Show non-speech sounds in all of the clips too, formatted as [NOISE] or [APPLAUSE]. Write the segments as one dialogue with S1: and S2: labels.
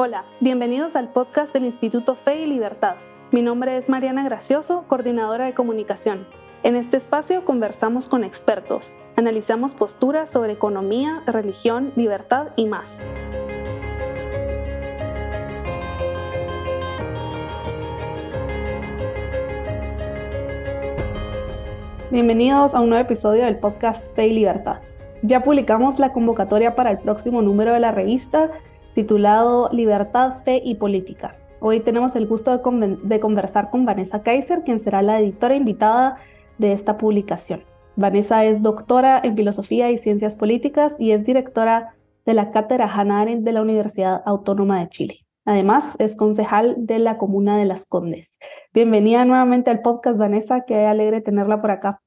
S1: Hola, bienvenidos al podcast del Instituto Fe y Libertad. Mi nombre es Mariana Gracioso, coordinadora de comunicación. En este espacio conversamos con expertos, analizamos posturas sobre economía, religión, libertad y más. Bienvenidos a un nuevo episodio del podcast Fe y Libertad. Ya publicamos la convocatoria para el próximo número de la revista titulado Libertad, Fe y Política. Hoy tenemos el gusto de, conversar con Vanessa Kaiser, quien será la editora invitada de esta publicación. Vanessa es doctora en Filosofía y Ciencias Políticas y es directora de la Cátedra Hannah Arendt de la Universidad Autónoma de Chile. Además, es concejal de la Comuna de Las Condes. Bienvenida nuevamente al podcast, Vanessa, qué alegre tenerla por acá.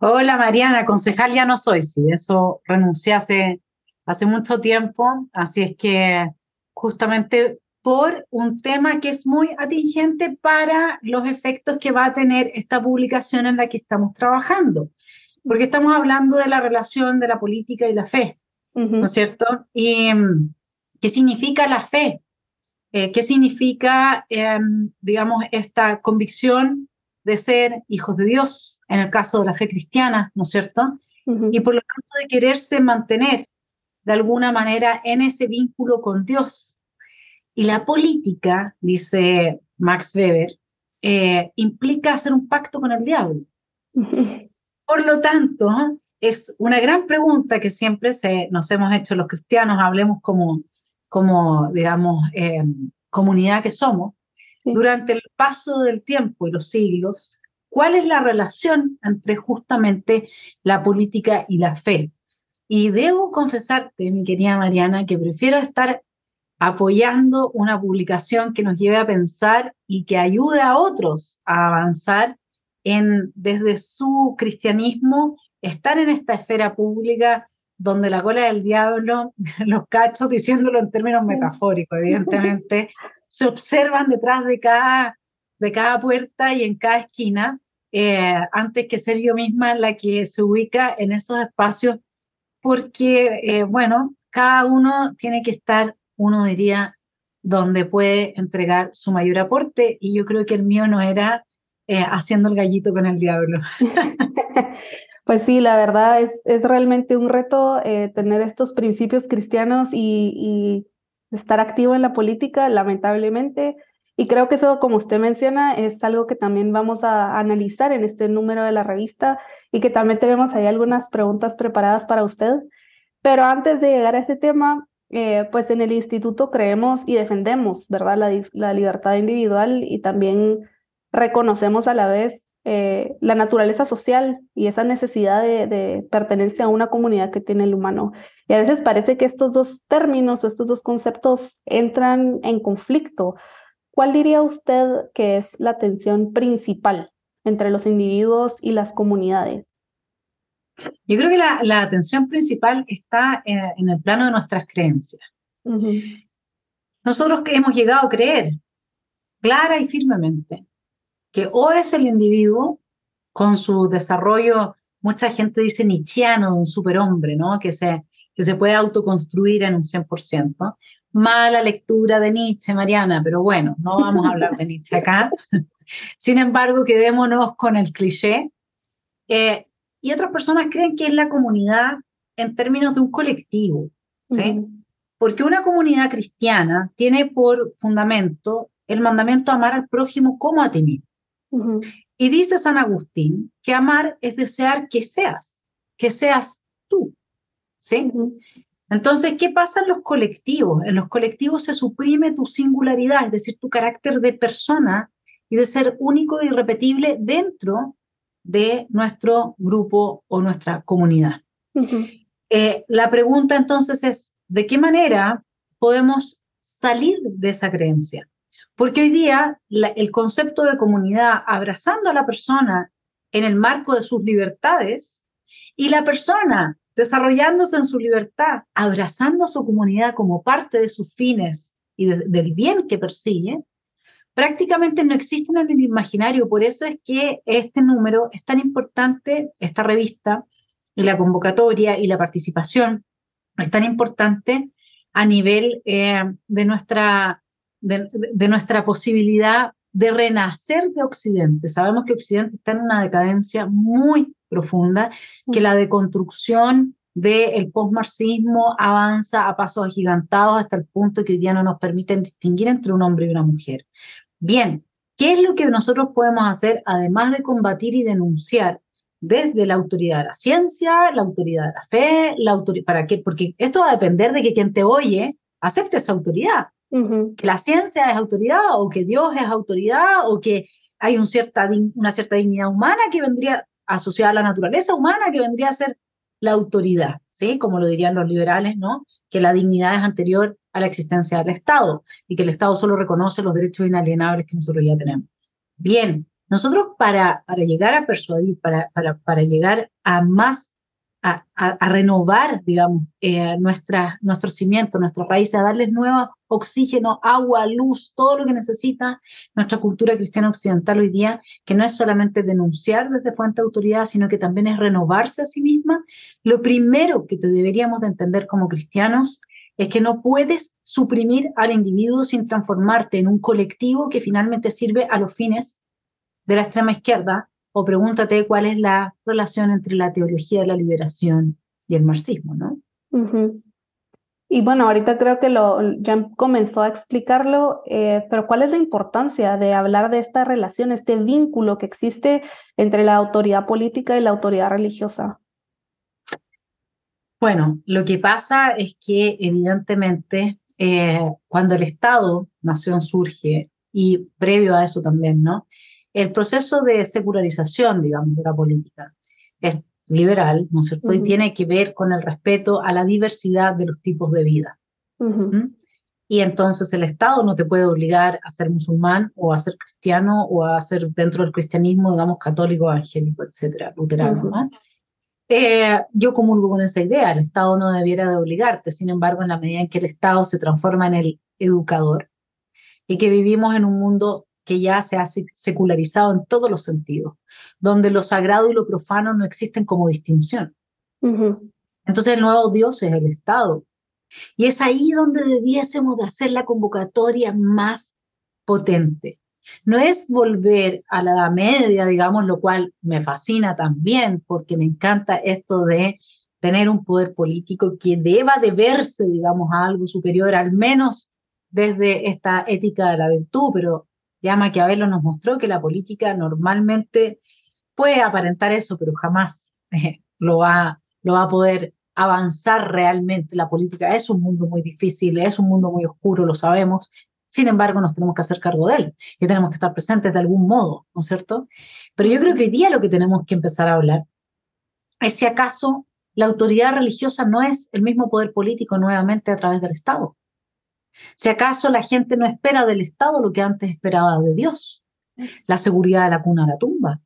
S2: Hola Mariana, concejal ya no soy, sí, eso renuncié hace hace mucho tiempo, así es que justamente por un tema que es muy atingente para los efectos que va a tener esta publicación en la que estamos trabajando, porque estamos hablando de la relación de la política y la fe, ¿no es cierto? Y qué significa la fe, eh, qué significa, em, digamos, esta convicción de ser hijos de Dios, en el caso de la fe cristiana, ¿no es cierto? Y por lo tanto de quererse mantener de alguna manera en ese vínculo con Dios. Y la política, dice Max Weber, eh, implica hacer un pacto con el diablo. [LAUGHS] Por lo tanto, es una gran pregunta que siempre se, nos hemos hecho los cristianos, hablemos como, como digamos, eh, comunidad que somos, durante el paso del tiempo y los siglos, ¿cuál es la relación entre justamente la política y la fe? Y debo confesarte, mi querida Mariana, que prefiero estar apoyando una publicación que nos lleve a pensar y que ayude a otros a avanzar en, desde su cristianismo, estar en esta esfera pública donde la cola del diablo, [LAUGHS] los cachos, diciéndolo en términos metafóricos, evidentemente, [LAUGHS] se observan detrás de cada, de cada puerta y en cada esquina, eh, antes que ser yo misma la que se ubica en esos espacios porque, eh, bueno, cada uno tiene que estar, uno diría, donde puede entregar su mayor aporte y yo creo que el mío no era eh, haciendo el gallito con el diablo. [LAUGHS]
S1: Pues sí, la verdad es, es realmente un reto eh, tener estos principios cristianos y, y, estar activo en la política, lamentablemente. Y creo que eso, como usted menciona, es algo que también vamos a analizar en este número de la revista y que también tenemos ahí algunas preguntas preparadas para usted. Pero antes de llegar a ese tema, eh, pues en el instituto creemos y defendemos, ¿verdad? La, libertad individual y también reconocemos a la vez eh, la naturaleza social y esa necesidad de, de, pertenencia a una comunidad que tiene el humano. Y a veces parece que estos dos términos o estos dos conceptos entran en conflicto. ¿Cuál diría usted que es la tensión principal entre los individuos y las comunidades?
S2: Yo creo que la, la atención principal está en, el plano de nuestras creencias. Nosotros que hemos llegado a creer clara y firmemente que o es el individuo con su desarrollo, mucha gente dice nichiano, un superhombre, ¿no? Que se, que se puede autoconstruir en un 100%. Mala lectura de Nietzsche, Mariana, pero bueno, no vamos a hablar de Nietzsche acá. [LAUGHS] Sin embargo, quedémonos con el cliché. Eh, y otras personas creen que es la comunidad en términos de un colectivo, ¿sí? Porque una comunidad cristiana tiene por fundamento el mandamiento amar al prójimo como a ti mismo. Y dice San Agustín que amar es desear que seas, que seas tú, ¿sí? Entonces, ¿qué pasa en los colectivos? En los colectivos se suprime tu singularidad, es decir, tu carácter de persona y de ser único e irrepetible dentro de nuestro grupo o nuestra comunidad. Eh, la pregunta entonces es, ¿de qué manera podemos salir de esa creencia? Porque hoy día el concepto de comunidad, abrazando a la persona en el marco de sus libertades, y la persona desarrollándose en su libertad, abrazando a su comunidad como parte de sus fines y del bien que persigue, prácticamente no existen en el imaginario. Por eso es que este número es tan importante, esta revista, y la convocatoria y la participación es tan importante a nivel eh, de, nuestra, de, nuestra posibilidad de renacer de Occidente. Sabemos que Occidente está en una decadencia muy profunda, que la deconstrucción del postmarxismo avanza a pasos agigantados hasta el punto que hoy día no nos permiten distinguir entre un hombre y una mujer. Bien, ¿qué es lo que nosotros podemos hacer además de combatir y denunciar? desde la autoridad de la ciencia, la autoridad de la fe, la autoridad, ¿para qué? Porque esto va a depender de que quien te oye acepte esa autoridad. Que la ciencia es autoridad o que Dios es autoridad o que hay un cierta, una cierta dignidad humana que vendría asociada a la naturaleza humana que vendría a ser la autoridad, ¿sí? Como lo dirían los liberales, ¿no? Que la dignidad es anterior a la existencia del Estado y que el Estado solo reconoce los derechos inalienables que nosotros ya tenemos. Bien, nosotros para, para llegar a persuadir, para, para, para llegar a más, a, renovar, digamos, eh, nuestra, nuestros cimientos, nuestras raíces, a darles nuevo oxígeno, agua, luz, todo lo que necesita nuestra cultura cristiana occidental hoy día, que no es solamente denunciar desde fuente de autoridad, sino que también es renovarse a sí misma, lo primero que te deberíamos de entender como cristianos es que no puedes suprimir al individuo sin transformarte en un colectivo que finalmente sirve a los fines de la extrema izquierda, o pregúntate cuál es la relación entre la teología de la liberación y el marxismo, ¿no?
S1: Y bueno, ahorita creo que lo, ya comenzó a explicarlo, eh, pero ¿cuál es la importancia de hablar de esta relación, este vínculo que existe entre la autoridad política y la autoridad religiosa?
S2: Bueno, lo que pasa es que evidentemente eh, cuando el Estado, nación surge, y previo a eso también, ¿no? el proceso de secularización, digamos, de la política es liberal, ¿no es cierto? Y tiene que ver con el respeto a la diversidad de los tipos de vida. ¿Mm? Y entonces el Estado no te puede obligar a ser musulmán o a ser cristiano o a ser dentro del cristianismo, digamos, católico, evangélico, etcétera, luterano. Eh, yo comulgo con esa idea, el Estado no debiera de obligarte, sin embargo, en la medida en que el Estado se transforma en el educador y que vivimos en un mundo que ya se ha secularizado en todos los sentidos, donde lo sagrado y lo profano no existen como distinción. Entonces el nuevo Dios es el Estado. Y es ahí donde debiésemos de hacer la convocatoria más potente. No es volver a la Edad Media, digamos, lo cual me fascina también, porque me encanta esto de tener un poder político que deba de verse, digamos, a algo superior, al menos desde esta ética de la virtud, pero ya Maquiavelo nos mostró que la política normalmente puede aparentar eso, pero jamás eh, lo, va, lo va a poder avanzar realmente. La política es un mundo muy difícil, es un mundo muy oscuro, lo sabemos. Sin embargo, nos tenemos que hacer cargo de él y tenemos que estar presentes de algún modo, ¿no es cierto? Pero yo creo que hoy día lo que tenemos que empezar a hablar es si acaso la autoridad religiosa no es el mismo poder político nuevamente a través del Estado. Si acaso la gente no espera del Estado lo que antes esperaba de Dios, la seguridad de la cuna a la tumba,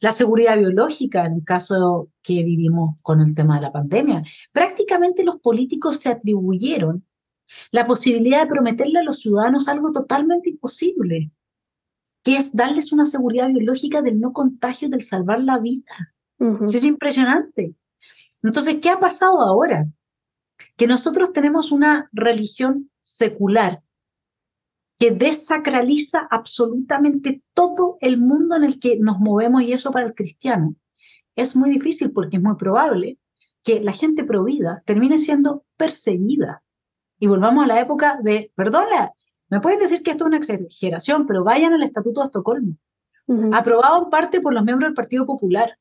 S2: la seguridad biológica en el caso que vivimos con el tema de la pandemia. Prácticamente los políticos se atribuyeron la posibilidad de prometerle a los ciudadanos algo totalmente imposible, que es darles una seguridad biológica del no contagio, del salvar la vida. Es impresionante. Entonces, ¿qué ha pasado ahora? Que nosotros tenemos una religión secular que desacraliza absolutamente todo el mundo en el que nos movemos y eso para el cristiano es muy difícil porque es muy probable que la gente provida termine siendo perseguida. Y volvamos a la época de, perdona, me pueden decir que esto es una exageración, pero vayan al Estatuto de Estocolmo, aprobado en parte por los miembros del Partido Popular,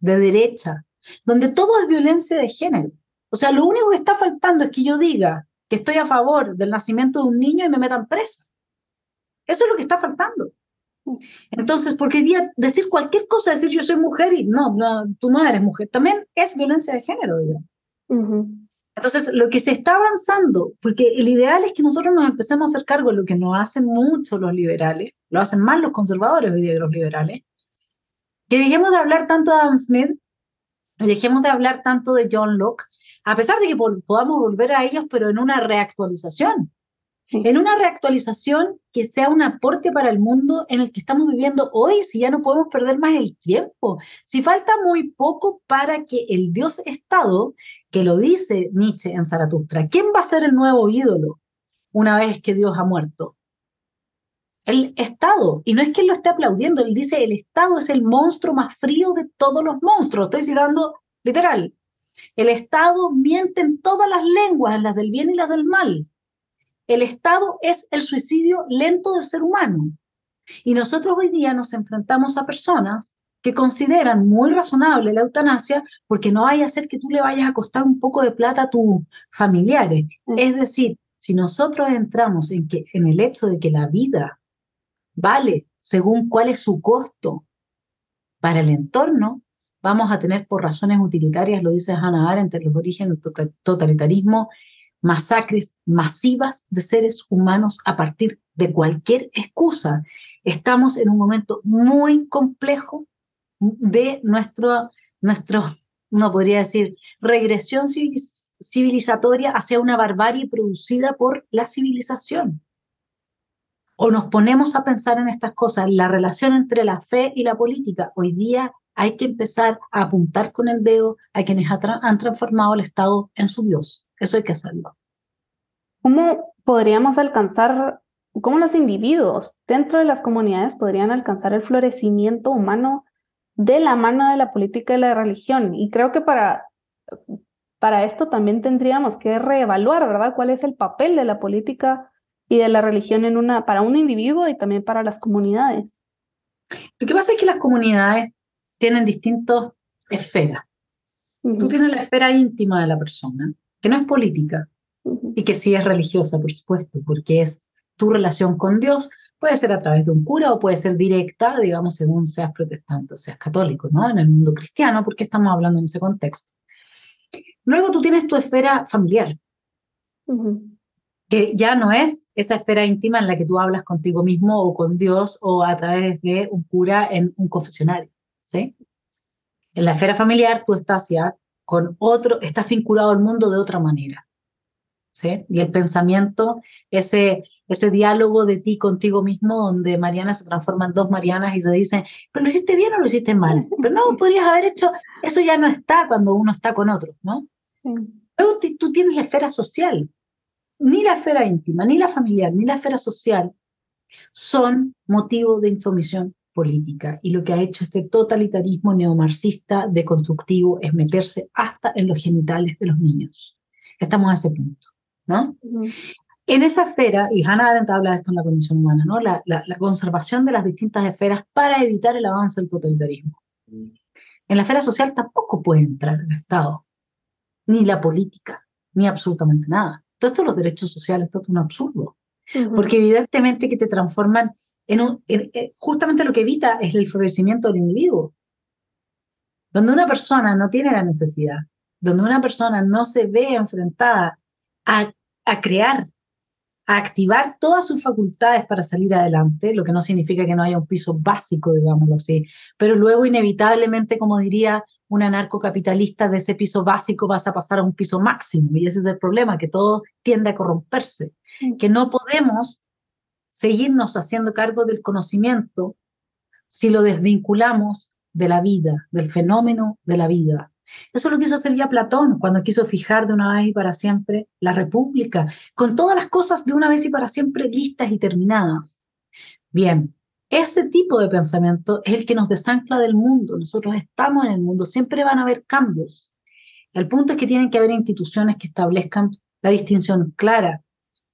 S2: de derecha, donde todo es violencia de género. O sea, lo único que está faltando es que yo diga, que estoy a favor del nacimiento de un niño y me metan presa. Eso es lo que está faltando. Entonces, porque día decir cualquier cosa, decir yo soy mujer y no, no, tú no eres mujer, también es violencia de género, digamos. Entonces, lo que se está avanzando, porque el ideal es que nosotros nos empecemos a hacer cargo de lo que no hacen mucho los liberales, lo hacen más los conservadores hoy día los liberales, que dejemos de hablar tanto de Adam Smith, dejemos de hablar tanto de John Locke, a pesar de que podamos volver a ellos, pero en una reactualización. En una reactualización que sea un aporte para el mundo en el que estamos viviendo hoy, si ya no podemos perder más el tiempo, si falta muy poco para que el Dios Estado, que lo dice Nietzsche en Zaratustra. ¿Quién va a ser el nuevo ídolo una vez que Dios ha muerto? El Estado. Y no es que él lo esté aplaudiendo, él dice, el Estado es el monstruo más frío de todos los monstruos. Estoy citando literal. El Estado miente en todas las lenguas, en las del bien y las del mal. El Estado es el suicidio lento del ser humano. Y nosotros hoy día nos enfrentamos a personas que consideran muy razonable la eutanasia porque no vaya a hacer que tú le vayas a costar un poco de plata a tus familiares. Mm. Es decir, si nosotros entramos en, que, en el hecho de que la vida vale según cuál es su costo para el entorno, vamos a tener por razones utilitarias, lo dice Hannah Arendt, los orígenes del totalitarismo, masacres masivas de seres humanos a partir de cualquier excusa. Estamos en un momento muy complejo de nuestro, nuestro no podría decir, regresión civilizatoria hacia una barbarie producida por la civilización. O nos ponemos a pensar en estas cosas, la relación entre la fe y la política. Hoy día hay que empezar a apuntar con el dedo a quienes han transformado el Estado en su Dios. Eso hay que hacerlo.
S1: ¿Cómo podríamos alcanzar, cómo los individuos dentro de las comunidades podrían alcanzar el florecimiento humano de la mano de la política y la religión? Y creo que para, para esto también tendríamos que reevaluar, ¿verdad? ¿Cuál es el papel de la política y de la religión en una, para un individuo y también para las comunidades?
S2: Lo que pasa es que las comunidades tienen distintas esferas. Tú tienes la esfera íntima de la persona, que no es política y que sí es religiosa, por supuesto, porque es tu relación con Dios, puede ser a través de un cura o puede ser directa, digamos, según seas protestante o seas católico, ¿no? En el mundo cristiano, porque estamos hablando en ese contexto. Luego tú tienes tu esfera familiar, que ya no es esa esfera íntima en la que tú hablas contigo mismo o con Dios o a través de un cura en un confesionario. ¿sí? En la esfera familiar tú estás ya con otro, estás vinculado al mundo de otra manera, ¿sí? Y el pensamiento, ese, ese diálogo de ti contigo mismo, donde Mariana se transforma en dos Marianas y se dice, pero lo hiciste bien o lo hiciste mal, [LAUGHS] pero no, podrías haber hecho, eso ya no está cuando uno está con otro, ¿no? Luego tú tienes la esfera social, ni la esfera íntima, ni la familiar, ni la esfera social son motivo de intromisión política. Y lo que ha hecho este totalitarismo neomarxista deconstructivo es meterse hasta en los genitales de los niños. Estamos a ese punto, ¿no? En esa esfera, y Hannah Arendt habla de esto en la condición humana, ¿no? La, la, conservación de las distintas esferas para evitar el avance del totalitarismo. En la esfera social tampoco puede entrar el Estado, ni la política, ni absolutamente nada. Todo esto los derechos sociales, todo es un absurdo. Porque evidentemente que te transforman eh, justamente lo que evita es el florecimiento del individuo. Donde una persona no tiene la necesidad, donde una persona no se ve enfrentada a, a crear, a activar todas sus facultades para salir adelante, lo que no significa que no haya un piso básico, digámoslo así, pero luego inevitablemente, como diría un anarcocapitalista, de ese piso básico vas a pasar a un piso máximo, y ese es el problema, que todo tiende a corromperse, mm. que no podemos seguirnos haciendo cargo del conocimiento si lo desvinculamos de la vida, del fenómeno de la vida. Eso lo quiso hacer ya Platón cuando quiso fijar de una vez y para siempre la república, con todas las cosas de una vez y para siempre listas y terminadas. Bien, ese tipo de pensamiento es el que nos desancla del mundo. Nosotros estamos en el mundo, siempre van a haber cambios. El punto es que tienen que haber instituciones que establezcan la distinción clara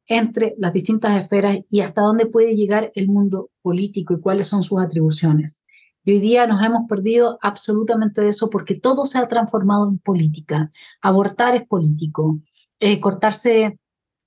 S2: entre las distintas esferas y hasta dónde puede llegar el mundo político y cuáles son sus atribuciones. Y hoy día nos hemos perdido absolutamente de eso porque todo se ha transformado en política. Abortar es político, eh, cortarse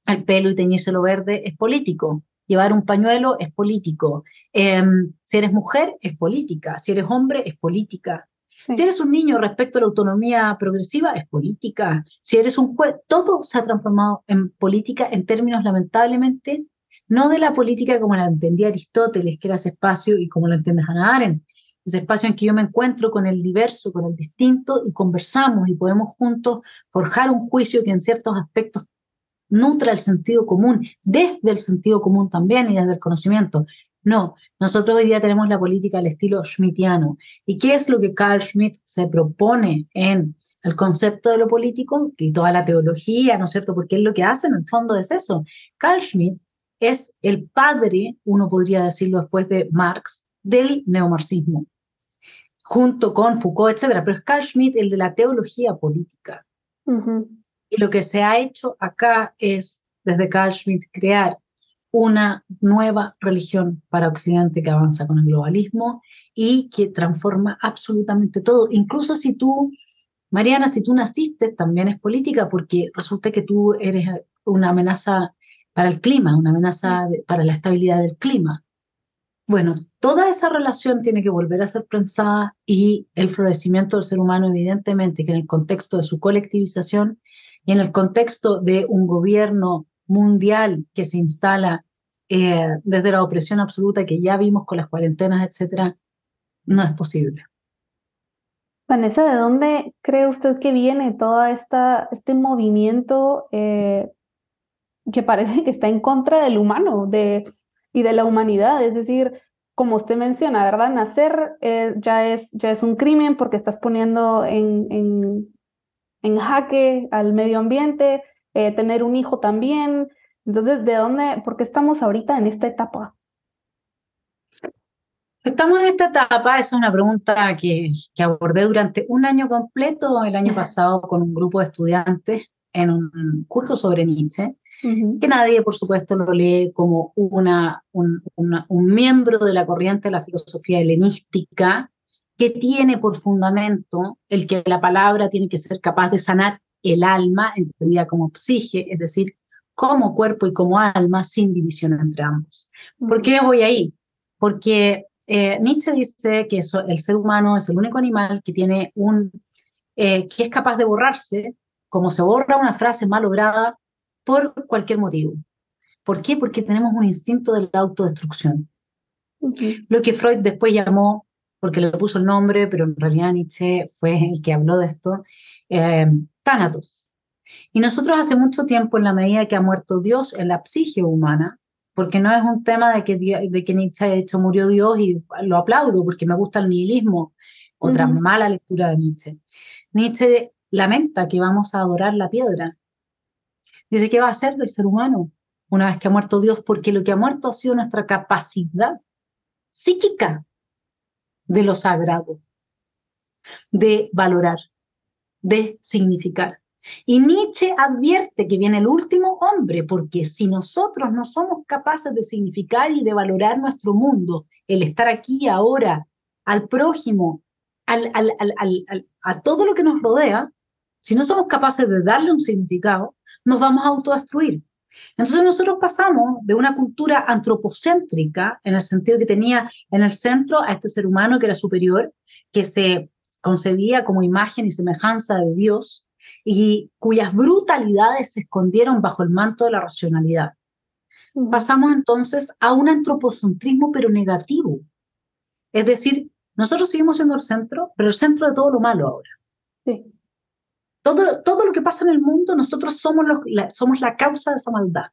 S2: el pelo y teñírselo verde es político, llevar un pañuelo es político, em, si eres mujer es política, si eres hombre es política, si eres un niño respecto a la autonomía progresiva, es política. Si eres un juez, todo se ha transformado en política en términos, lamentablemente, no de la política como la entendía Aristóteles, que era ese espacio, y como lo entiende Hannah Arendt, ese espacio en que yo me encuentro con el diverso, con el distinto, y conversamos y podemos juntos forjar un juicio que en ciertos aspectos nutra el sentido común, desde el sentido común también y desde el conocimiento. No, nosotros hoy día tenemos la política al estilo schmittiano. ¿Y qué es lo que Carl Schmitt se propone en el concepto de lo político y toda la teología, ¿no es cierto? Porque es lo que hacen, en el fondo es eso. Carl Schmitt es el padre, uno podría decirlo después de Marx, del neomarxismo, junto con Foucault, etcétera, pero es Carl Schmitt el de la teología política. Y lo que se ha hecho acá es, desde Carl Schmitt, crear una nueva religión para Occidente que avanza con el globalismo y que transforma absolutamente todo. Incluso si tú, Mariana, si tú naciste, también es política, porque resulta que tú eres una amenaza para el clima, una amenaza para la estabilidad del clima. Bueno, toda esa relación tiene que volver a ser pensada y el florecimiento del ser humano, evidentemente, que en el contexto de su colectivización y en el contexto de un gobierno mundial que se instala eh, desde la opresión absoluta que ya vimos con las cuarentenas, etcétera, no es posible.
S1: Vanessa, ¿de dónde cree usted que viene todo este movimiento eh, que parece que está en contra del humano de, y de la humanidad? Es decir, como usted menciona, ¿verdad? Nacer eh, ya, es, ya es un crimen porque estás poniendo en, en, en jaque al medio ambiente, tener un hijo también, entonces, ¿de dónde, por qué estamos ahorita en esta etapa?
S2: Estamos en esta etapa, esa es una pregunta que, que abordé durante un año completo el año [LAUGHS] pasado con un grupo de estudiantes en un curso sobre Nietzsche, que nadie, por supuesto, lo lee como una, un, un miembro de la corriente de la filosofía helenística que tiene por fundamento el que la palabra tiene que ser capaz de sanar el alma, entendida como psique, es decir, como cuerpo y como alma sin división entre ambos. ¿Por qué voy ahí? Porque eh, Nietzsche dice que el ser humano es el único animal que tiene un eh, que es capaz de borrarse, como se borra una frase mal lograda por cualquier motivo. ¿Por qué? Porque tenemos un instinto de la autodestrucción. Lo que Freud después llamó, porque le puso el nombre, pero en realidad Nietzsche fue el que habló de esto, eh, Thanatos. Y nosotros hace mucho tiempo, en la medida que ha muerto Dios en la psique humana, porque no es un tema de que, de que Nietzsche ha hecho murió Dios y lo aplaudo porque me gusta el nihilismo, otra mala lectura de Nietzsche. Nietzsche lamenta que vamos a adorar la piedra. Dice, ¿qué va a hacer del ser humano una vez que ha muerto Dios? Porque lo que ha muerto ha sido nuestra capacidad psíquica de lo sagrado, de valorar, de significar. Y Nietzsche advierte que viene el último hombre, porque si nosotros no somos capaces de significar y de valorar nuestro mundo, el estar aquí ahora, al prójimo, a todo lo que nos rodea, si no somos capaces de darle un significado, nos vamos a autodestruir. Entonces nosotros pasamos de una cultura antropocéntrica, en el sentido que tenía en el centro a este ser humano que era superior, que se concebía como imagen y semejanza de Dios, y cuyas brutalidades se escondieron bajo el manto de la racionalidad. Pasamos entonces a un antropocentrismo pero negativo. Es decir, nosotros seguimos siendo el centro, pero el centro de todo lo malo ahora. Sí. Todo, todo lo que pasa en el mundo, nosotros somos, los, la, somos la causa de esa maldad.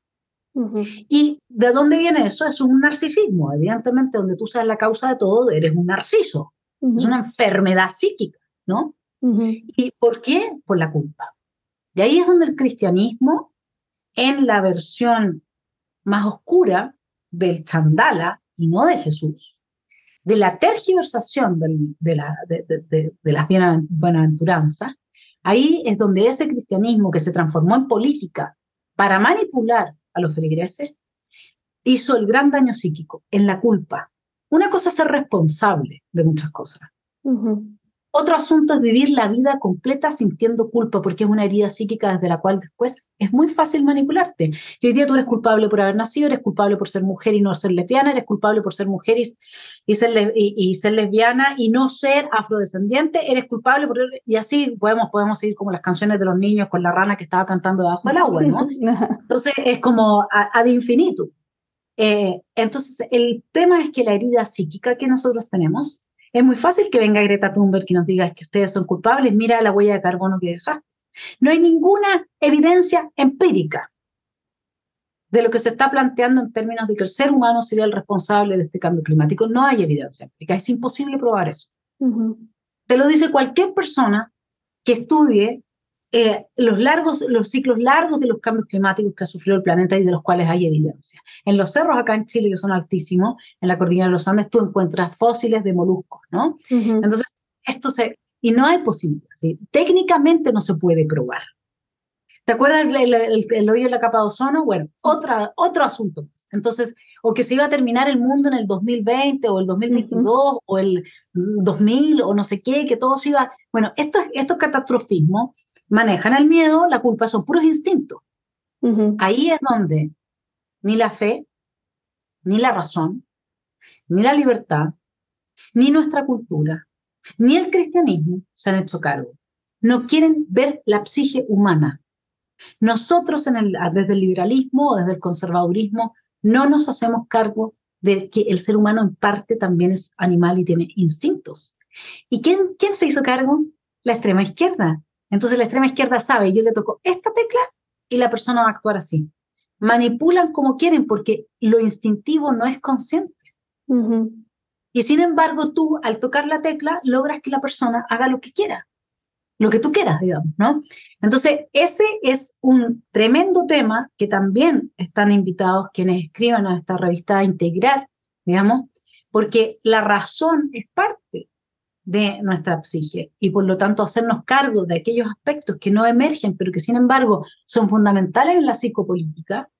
S2: ¿Y de dónde viene eso? Es un narcisismo. Evidentemente, donde tú seas la causa de todo, eres un narciso. Es una enfermedad psíquica, ¿no? ¿Y por qué? Por la culpa. Y ahí es donde el cristianismo, en la versión más oscura del chandala y no de Jesús, de la tergiversación de, la, de, las bienaventuranzas, ahí es donde ese cristianismo que se transformó en política para manipular a los feligreses, hizo el gran daño psíquico en la culpa. Una cosa es ser responsable de muchas cosas. Otro asunto es vivir la vida completa sintiendo culpa, porque es una herida psíquica desde la cual después es muy fácil manipularte. Y hoy día tú eres culpable por haber nacido, eres culpable por ser mujer y no ser lesbiana, eres culpable por ser mujer y, ser, y, ser, lesbiana y no ser afrodescendiente, eres culpable por... Y así podemos, podemos seguir como las canciones de los niños con la rana que estaba cantando debajo del agua, ¿no? [LAUGHS] Entonces es como ad infinito. Eh, entonces el tema es que la herida psíquica que nosotros tenemos es muy fácil que venga Greta Thunberg y nos diga que ustedes son culpables, mira la huella de carbono que dejaste. No hay ninguna evidencia empírica de lo que se está planteando en términos de que el ser humano sería el responsable de este cambio climático. No hay evidencia empírica, es imposible probar eso. Te lo dice cualquier persona que estudie eh, los, largos, los ciclos largos de los cambios climáticos que ha sufrido el planeta y de los cuales hay evidencia. En los cerros acá en Chile, que son altísimos, en la cordillera de los Andes, tú encuentras fósiles de moluscos, ¿no? Entonces, esto se... Y no hay posibilidad, técnicamente no se puede probar. ¿Te acuerdas el, el, hoyo en la capa de ozono? Bueno, otra, otro asunto más. Entonces, o que se iba a terminar el mundo en el 2020 o el 2022 o el 2000 o no sé qué, que todo se iba... Bueno, estos, estos catastrofismos manejan el miedo, la culpa son puros instintos. Ahí es donde ni la fe, ni la razón, ni la libertad, ni nuestra cultura, ni el cristianismo se han hecho cargo. No quieren ver la psique humana. Nosotros en el, desde el liberalismo o desde el conservadurismo no nos hacemos cargo de que el ser humano en parte también es animal y tiene instintos. ¿Y quién, quién se hizo cargo? La extrema izquierda. Entonces la extrema izquierda sabe, yo le toco esta tecla y la persona va a actuar así. Manipulan como quieren porque lo instintivo no es consciente. Y sin embargo, tú al tocar la tecla logras que la persona haga lo que quiera, lo que tú quieras, digamos, ¿no? Entonces, ese es un tremendo tema que también están invitados quienes escriban a esta revista a integrar, digamos, porque la razón es parte de nuestra psique y por lo tanto hacernos cargo de aquellos aspectos que no emergen, pero que sin embargo son fundamentales en la psicopolítica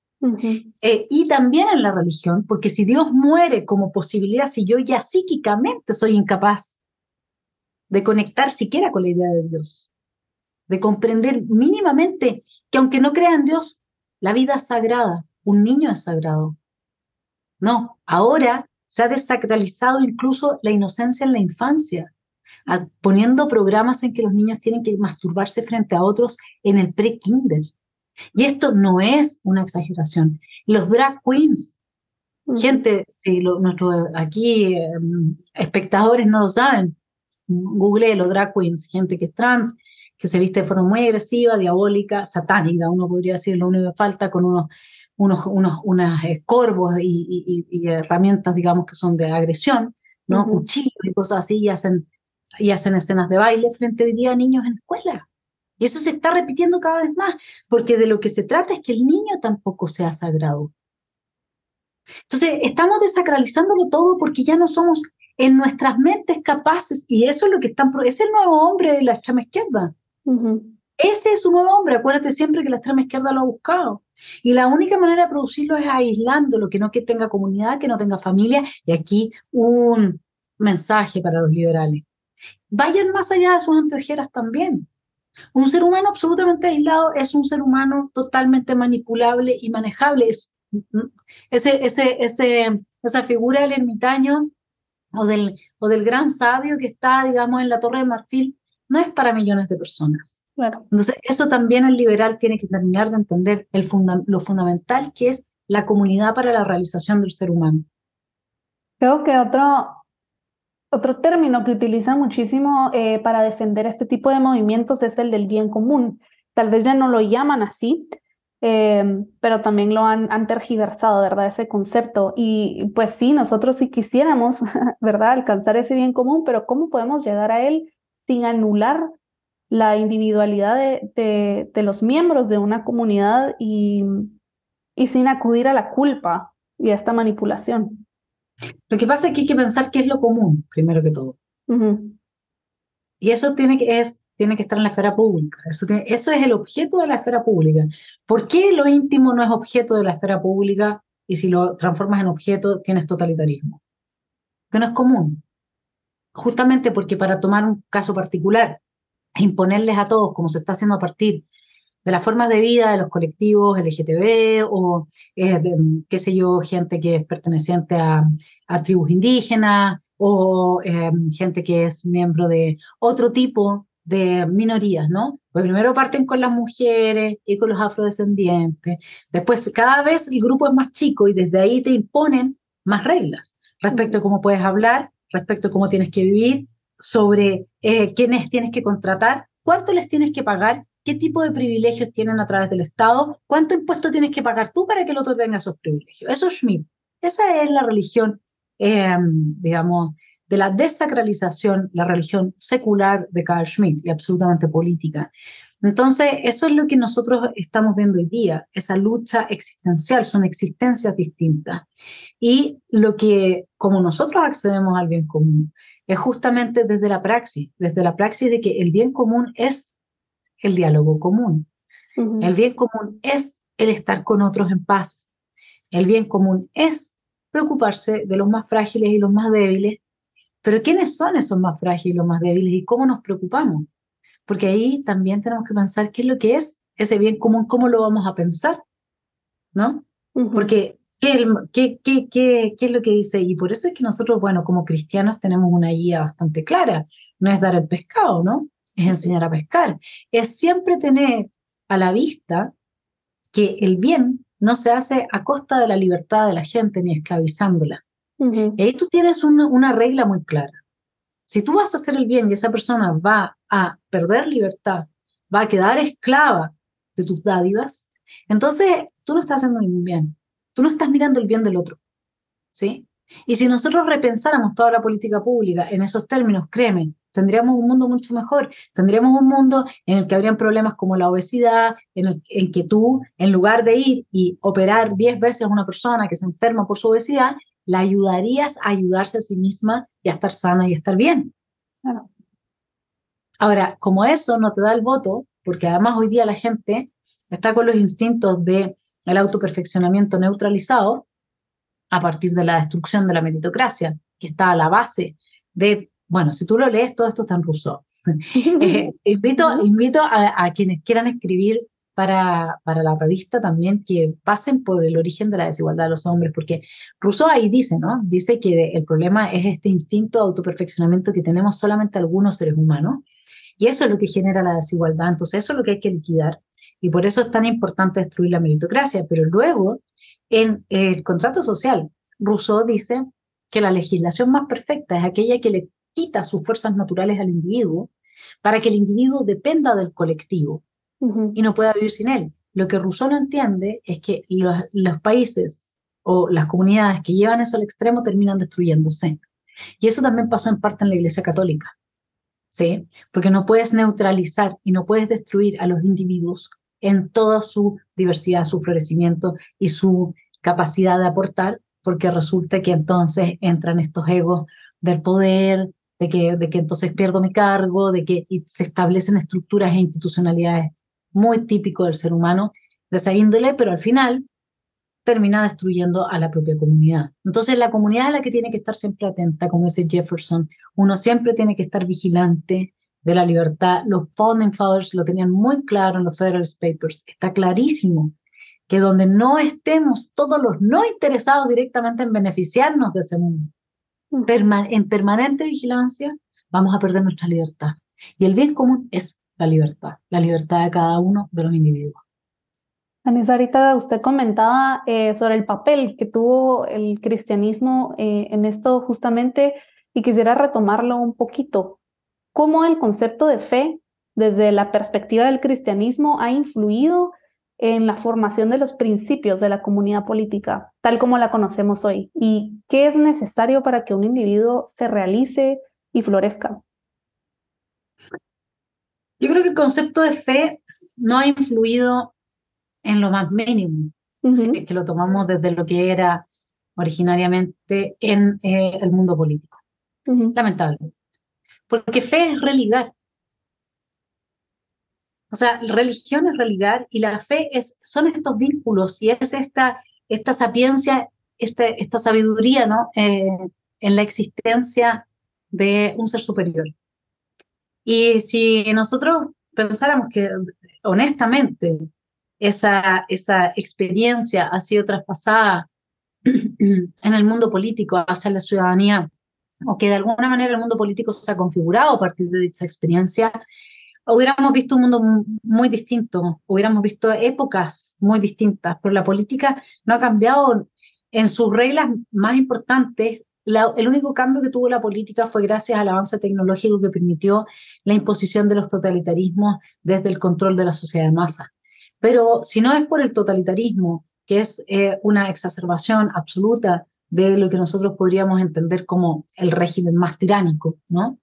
S2: eh, y también en la religión, porque si Dios muere como posibilidad, si yo ya psíquicamente soy incapaz de conectar siquiera con la idea de Dios, de comprender mínimamente que aunque no crea en Dios, la vida es sagrada, un niño es sagrado. No, ahora se ha desacralizado incluso la inocencia en la infancia poniendo programas en que los niños tienen que masturbarse frente a otros en el pre-kinder. Y esto no es una exageración. Los drag queens, gente, si nuestros aquí em, espectadores no lo saben, google los drag queens, gente que es trans, que se viste de forma muy agresiva, diabólica, satánica, uno podría decir lo único que falta, con unos, unos, unos, eh, corvos y, y, herramientas, digamos, que son de agresión, ¿no? Cuchillos y cosas así, y hacen y hacen escenas de baile frente hoy día a niños en escuela. Y eso se está repitiendo cada vez más, porque de lo que se trata es que el niño tampoco sea sagrado. Entonces, estamos desacralizándolo todo porque ya no somos en nuestras mentes capaces, y eso es lo que están, es el nuevo hombre de la extrema izquierda. Ese es su nuevo hombre, acuérdate siempre que la extrema izquierda lo ha buscado. Y la única manera de producirlo es aislándolo, que no que tenga comunidad, que no tenga familia, y aquí un mensaje para los liberales vayan más allá de sus anteojeras también. Un ser humano absolutamente aislado es un ser humano totalmente manipulable y manejable. Es, ese, ese, ese, esa figura del ermitaño o del, o del gran sabio que está, digamos, en la Torre de Marfil, no es para millones de personas. Claro. Entonces, eso también el liberal tiene que terminar de entender el lo fundamental que es la comunidad para la realización del ser humano.
S1: Creo que otro, otro término que utilizan muchísimo eh, para defender este tipo de movimientos es el del bien común. Tal vez ya no lo llaman así, em, pero también lo han, han, tergiversado, ¿verdad? Ese concepto. Y pues sí, nosotros sí quisiéramos, [LAUGHS] ¿verdad? Alcanzar ese bien común, pero ¿cómo podemos llegar a él sin anular la individualidad de, de, los miembros de una comunidad y, y sin acudir a la culpa y a esta manipulación?
S2: Lo que pasa es que hay que pensar qué es lo común, primero que todo. Y eso tiene que, es, tiene que estar en la esfera pública. Eso, eso es el objeto de la esfera pública. ¿Por qué lo íntimo no es objeto de la esfera pública y si lo transformas en objeto tienes totalitarismo? Que no es común. Justamente porque para tomar un caso particular, imponerles a todos, como se está haciendo a partir de las formas de vida de los colectivos LGTB o, eh, qué sé yo, gente que es perteneciente a, tribus indígenas o em, gente que es miembro de otro tipo de minorías, ¿no? Pues primero parten con las mujeres y con los afrodescendientes, después cada vez el grupo es más chico y desde ahí te imponen más reglas respecto a cómo puedes hablar, respecto a cómo tienes que vivir, sobre eh, quiénes tienes que contratar, cuánto les tienes que pagar qué tipo de privilegios tienen a través del Estado, cuánto impuesto tienes que pagar tú para que el otro tenga esos privilegios. Eso es Schmidt. Esa es la religión, em, digamos, de la desacralización, la religión secular de Carl Schmitt y absolutamente política. Entonces, eso es lo que nosotros estamos viendo hoy día, esa lucha existencial, son existencias distintas. Y lo que, como nosotros accedemos al bien común, es justamente desde la praxis, desde la praxis de que el bien común es el diálogo común. El bien común es el estar con otros en paz. El bien común es preocuparse de los más frágiles y los más débiles. Pero ¿quiénes son esos más frágiles y los más débiles y cómo nos preocupamos? porque ahí también tenemos que pensar qué es lo que es ese bien común, cómo lo vamos a pensar, ¿no? Porque ¿qué, qué, qué, qué, qué es lo que dice? Y por eso es que nosotros, bueno, como cristianos tenemos una guía bastante clara, no es dar el pescado, ¿no? Es enseñar a pescar, es siempre tener a la vista que el bien no se hace a costa de la libertad de la gente ni esclavizándola. Y ahí tú tienes una, una regla muy clara. Si tú vas a hacer el bien y esa persona va a perder libertad, va a quedar esclava de tus dádivas, entonces tú no estás haciendo ningún bien. Tú no estás mirando el bien del otro. ¿Sí? Y si nosotros repensáramos toda la política pública en esos términos, créeme, tendríamos un mundo mucho mejor. Tendríamos un mundo en el que habrían problemas como la obesidad, en el en que tú, en lugar de ir y operar 10 veces a una persona que se enferma por su obesidad, la ayudarías a ayudarse a sí misma y a estar sana y a estar bien. Ahora, como eso no te da el voto, porque además hoy día la gente está con los instintos del el autoperfeccionamiento neutralizado a partir de la destrucción de la meritocracia, que está a la base de, bueno, si tú lo lees, todo esto está en ruso. [LAUGHS] Eh, invito invito a, a, quienes quieran escribir para, para la revista también que pasen por el origen de la desigualdad de los hombres, porque Rousseau ahí dice, ¿no? Dice que el problema es este instinto de autoperfeccionamiento que tenemos solamente algunos seres humanos, y eso es lo que genera la desigualdad, entonces eso es lo que hay que liquidar, y por eso es tan importante destruir la meritocracia, pero luego en el contrato social, Rousseau dice que la legislación más perfecta es aquella que le quita sus fuerzas naturales al individuo para que el individuo dependa del colectivo y no pueda vivir sin él. Lo que Rousseau no entiende es que los, los países o las comunidades que llevan eso al extremo terminan destruyéndose. Y eso también pasó en parte en la Iglesia Católica. ¿Sí? Porque no puedes neutralizar y no puedes destruir a los individuos en toda su diversidad, su florecimiento y su capacidad de aportar, porque resulta que entonces entran estos egos del poder, de que, de que entonces pierdo mi cargo, de que se establecen estructuras e institucionalidades muy típico del ser humano de esa índole, pero al final termina destruyendo a la propia comunidad. Entonces la comunidad es la que tiene que estar siempre atenta, como dice Jefferson, uno siempre tiene que estar vigilante de la libertad. Los Founding Fathers lo tenían muy claro en los Federal Papers, está clarísimo que donde no estemos todos los no interesados directamente en beneficiarnos de ese mundo. En permanente vigilancia, vamos a perder nuestra libertad. Y el bien común es la libertad, la libertad de cada uno de los individuos.
S1: Anissa, ahorita usted comentaba eh, sobre el papel que tuvo el cristianismo eh, en esto justamente y quisiera retomarlo un poquito. ¿Cómo el concepto de fe desde la perspectiva del cristianismo ha influido en la formación de los principios de la comunidad política, tal como la conocemos hoy? ¿Y qué es necesario para que un individuo se realice y florezca?
S2: Yo creo que el concepto de fe no ha influido en lo más mínimo, que lo tomamos desde lo que era originariamente en eh, el mundo político. Lamentable. Porque fe es religar. O sea, religión es religar y la fe es, son estos vínculos y es esta, esta sapiencia, este, esta sabiduría ¿no? Eh, en la existencia de un ser superior. Y si nosotros pensáramos que honestamente esa, esa experiencia ha sido traspasada [CLEARS THROAT] en el mundo político hacia la ciudadanía, o que de alguna manera el mundo político se ha configurado a partir de esa experiencia, hubiéramos visto un mundo muy distinto, hubiéramos visto épocas muy distintas, pero la política no ha cambiado en sus reglas más importantes el único cambio que tuvo la política fue gracias al avance tecnológico que permitió la imposición de los totalitarismos desde el control de la sociedad de masa. Pero si no es por el totalitarismo, que es eh, una exacerbación absoluta de lo que nosotros podríamos entender como el régimen más tiránico, ¿no?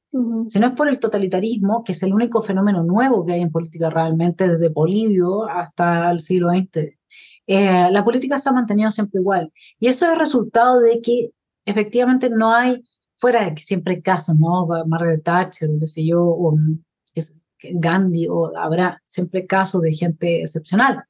S2: Si no es por el totalitarismo, que es el único fenómeno nuevo que hay en política realmente desde Polibio hasta el siglo XX, eh, la política se ha mantenido siempre igual. Y eso es resultado de que efectivamente no hay, fuera de que siempre hay casos, ¿no? Margaret Thatcher, qué sé yo, o Gandhi, o habrá siempre casos de gente excepcional.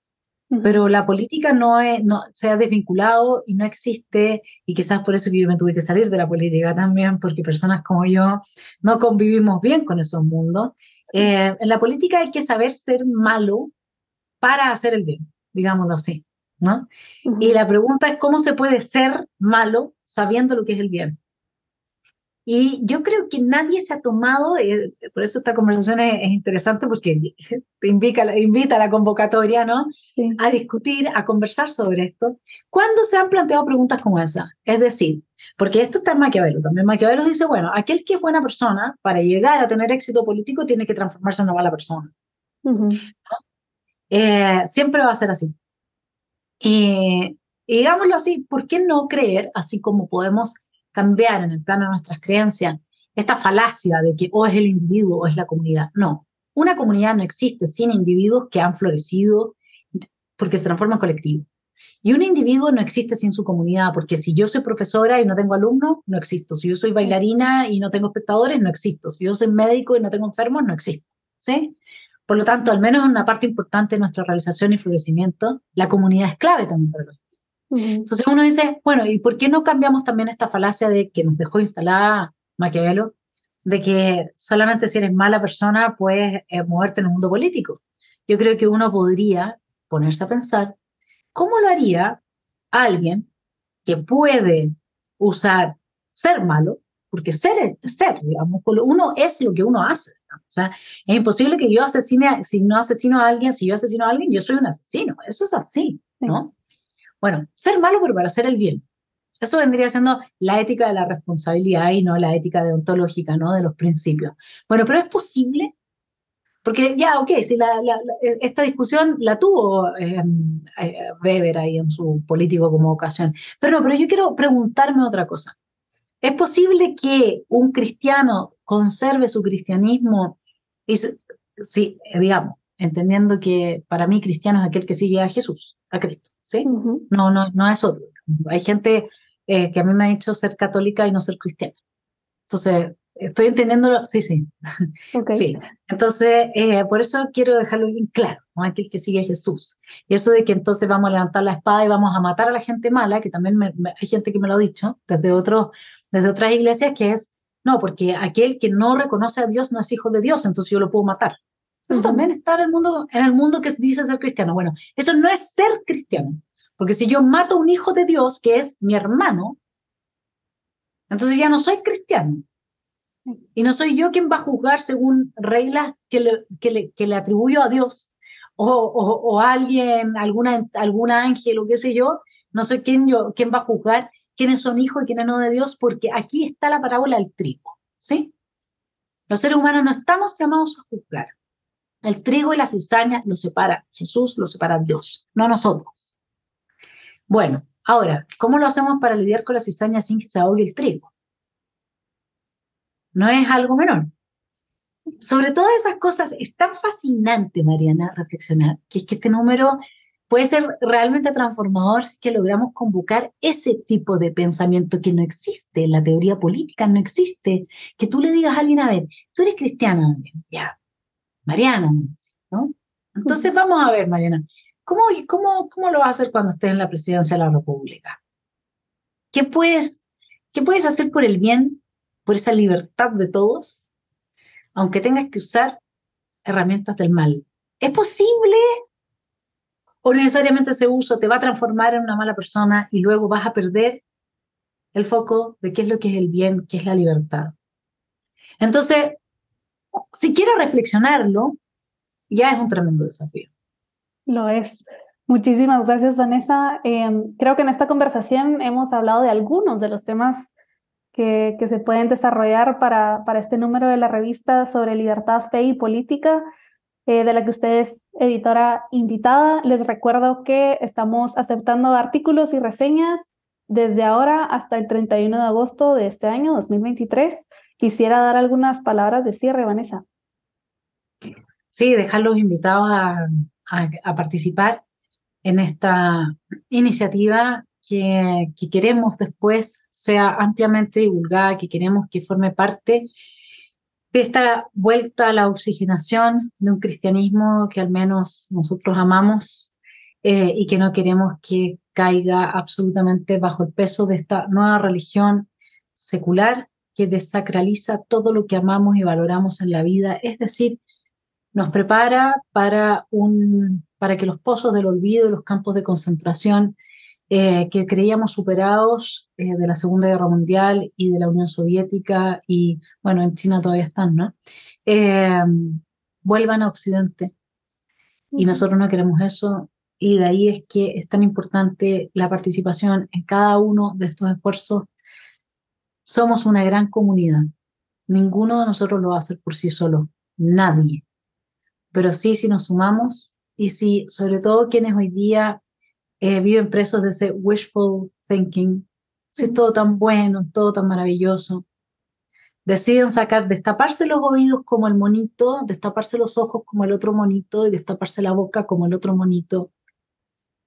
S2: Pero la política no, es, no se ha desvinculado y no existe, y quizás por eso que yo me tuve que salir de la política también, porque personas como yo no convivimos bien con esos mundos. Eh, en la política hay que saber ser malo para hacer el bien, digámoslo así, ¿no? Y la pregunta es cómo se puede ser malo sabiendo lo que es el bien. Y yo creo que nadie se ha tomado, eh, por eso esta conversación es, interesante porque [LAUGHS] te invita, invita a la convocatoria, ¿no? A discutir, a conversar sobre esto. ¿Cuándo se han planteado preguntas como esa? Es decir, porque esto está en Maquiavelo. También Maquiavelo dice, bueno, aquel que es buena persona, para llegar a tener éxito político, tiene que transformarse en una mala persona. Eh, siempre va a ser así. Y, y digámoslo así, ¿por qué no creer, así como podemos cambiar en el plano de nuestras creencias esta falacia de que o es el individuo o es la comunidad. No, una comunidad no existe sin individuos que han florecido porque se transforma en colectivo. Y un individuo no existe sin su comunidad, porque si yo soy profesora y no tengo alumnos, no existo. Si yo soy bailarina y no tengo espectadores, no existo. Si yo soy médico y no tengo enfermos, no existo. ¿Sí? Por lo tanto, al menos en una parte importante de nuestra realización y florecimiento, la comunidad es clave también para entonces uno dice, bueno, ¿y por qué no cambiamos también esta falacia de que nos dejó instalada Maquiavelo, de que solamente si eres mala persona puedes eh, moverte en el mundo político? Yo creo que uno podría ponerse a pensar, ¿cómo lo haría alguien que puede usar ser malo? Porque ser es ser, digamos, uno es lo que uno hace. O sea, es imposible que yo asesine, si no asesino a alguien, si yo asesino a alguien, yo soy un asesino. Eso es así, ¿no? Bueno, ser malo, pero para hacer el bien. Eso vendría siendo la ética de la responsabilidad y no la ética deontológica, ¿no? De los principios. Bueno, pero es posible, porque ya, ok, si la, esta discusión la tuvo em, eh, Weber ahí en su político como ocasión. Pero no, pero yo quiero preguntarme otra cosa. ¿Es posible que un cristiano conserve su cristianismo y, sí, digamos, entendiendo que para mí cristiano es aquel que sigue a Jesús, a Cristo? ¿Sí? No, no, no es otro. Hay gente eh, que a mí me ha dicho ser católica y no ser cristiana. Entonces, estoy entendiéndolo, sí, sí. Sí. Entonces, eh, por eso quiero dejarlo bien claro, ¿no? aquel que sigue a Jesús. Y eso de que entonces vamos a levantar la espada y vamos a matar a la gente mala, que también hay gente que me lo ha dicho desde, otro, desde otras iglesias, que es, no, porque aquel que no reconoce a Dios no es hijo de Dios, entonces yo lo puedo matar. Eso también está en el mundo, en el mundo que dice ser cristiano. Bueno, eso no es ser cristiano. Porque si yo mato a un hijo de Dios, que es mi hermano, entonces ya no soy cristiano. Y no soy yo quien va a juzgar según reglas que le, que le, que le atribuyo a Dios o, o, a alguien, alguna, algún ángel o qué sé yo. No soy quien, yo, quien va a juzgar quiénes son hijos y quiénes no de Dios, porque aquí está la parábola del trigo. ¿sí? Los seres humanos no estamos llamados a juzgar. El trigo y la cizaña lo separa Jesús, lo separa Dios, no nosotros. Bueno, ahora, ¿cómo lo hacemos para lidiar con la cizaña sin que se ahogue el trigo? No es algo menor. Sobre todas esas cosas es tan fascinante, Mariana, reflexionar, que es que este número puede ser realmente transformador si que logramos convocar ese tipo de pensamiento que no existe, la teoría política no existe, que tú le digas a alguien, a ver, tú eres cristiana, ya, Mariana, ¿no? Entonces vamos a ver, Mariana, ¿cómo, cómo, cómo lo vas a hacer cuando estés en la presidencia de la República? ¿Qué puedes, ¿Qué puedes hacer por el bien, por esa libertad de todos, aunque tengas que usar herramientas del mal? ¿Es posible o necesariamente ese uso te va a transformar en una mala persona y luego vas a perder el foco de qué es lo que es el bien, qué es la libertad? Entonces, si quiero reflexionarlo, ya es un tremendo desafío.
S1: Lo es. Muchísimas gracias, Vanessa. Em, creo que en esta conversación hemos hablado de algunos de los temas que, se pueden desarrollar para, para este número de la revista sobre libertad, fe y política, eh, de la que usted es editora invitada. Les recuerdo que estamos aceptando artículos y reseñas desde ahora hasta el 31 de agosto de este año 2023. Quisiera dar algunas palabras de cierre, Vanessa.
S2: Sí, dejar los invitados a, a, participar en esta iniciativa que, que, queremos después sea ampliamente divulgada, que queremos que forme parte de esta vuelta a la oxigenación de un cristianismo que al menos nosotros amamos eh, y que no queremos que caiga absolutamente bajo el peso de esta nueva religión secular que desacraliza todo lo que amamos y valoramos en la vida, es decir, nos prepara para, un, para que los pozos del olvido y los campos de concentración eh, que creíamos superados eh, de la Segunda Guerra Mundial y de la Unión Soviética y, bueno, en China todavía están, ¿no? Eh, vuelvan a Occidente. Y nosotros no queremos eso. Y de ahí es que es tan importante la participación en cada uno de estos esfuerzos. Somos una gran comunidad. Ninguno de nosotros lo va a hacer por sí solo. Nadie. Pero sí, si nos sumamos y si, sobre todo quienes hoy día eh, viven presos de ese wishful thinking, si es todo tan bueno, todo tan maravilloso. Deciden sacar, destaparse los oídos como el monito, destaparse los ojos como el otro monito y destaparse la boca como el otro monito.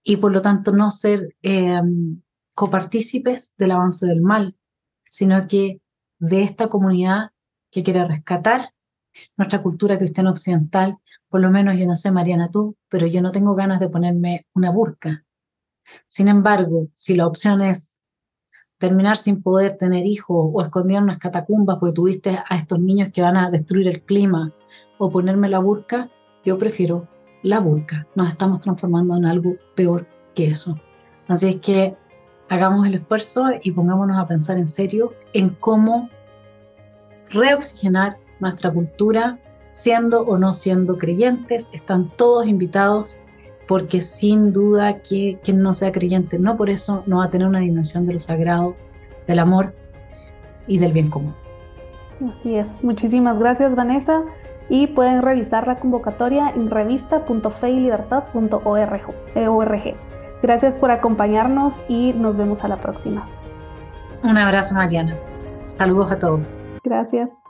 S2: Y por lo tanto no ser em, copartícipes del avance del mal, sino que de esta comunidad que quiere rescatar nuestra cultura cristiana occidental, por lo menos yo no sé, Mariana, tú, pero yo no tengo ganas de ponerme una burka. Sin embargo, si la opción es terminar sin poder tener hijos o esconder unas catacumbas porque tuviste a estos niños que van a destruir el clima o ponerme la burca, yo prefiero la burca. Nos estamos transformando en algo peor que eso. Así es que hagamos el esfuerzo y pongámonos a pensar en serio en cómo reoxigenar nuestra cultura, siendo o no siendo creyentes. Están todos invitados porque sin duda que quien no sea creyente no por eso no va a tener una dimensión de lo sagrado, del amor y del bien común.
S1: Así es. Muchísimas gracias, Vanessa. Y pueden revisar la convocatoria en revista.feylibertad.org. Gracias por acompañarnos y nos vemos a la próxima.
S2: Un abrazo, Mariana. Saludos a todos.
S1: Gracias.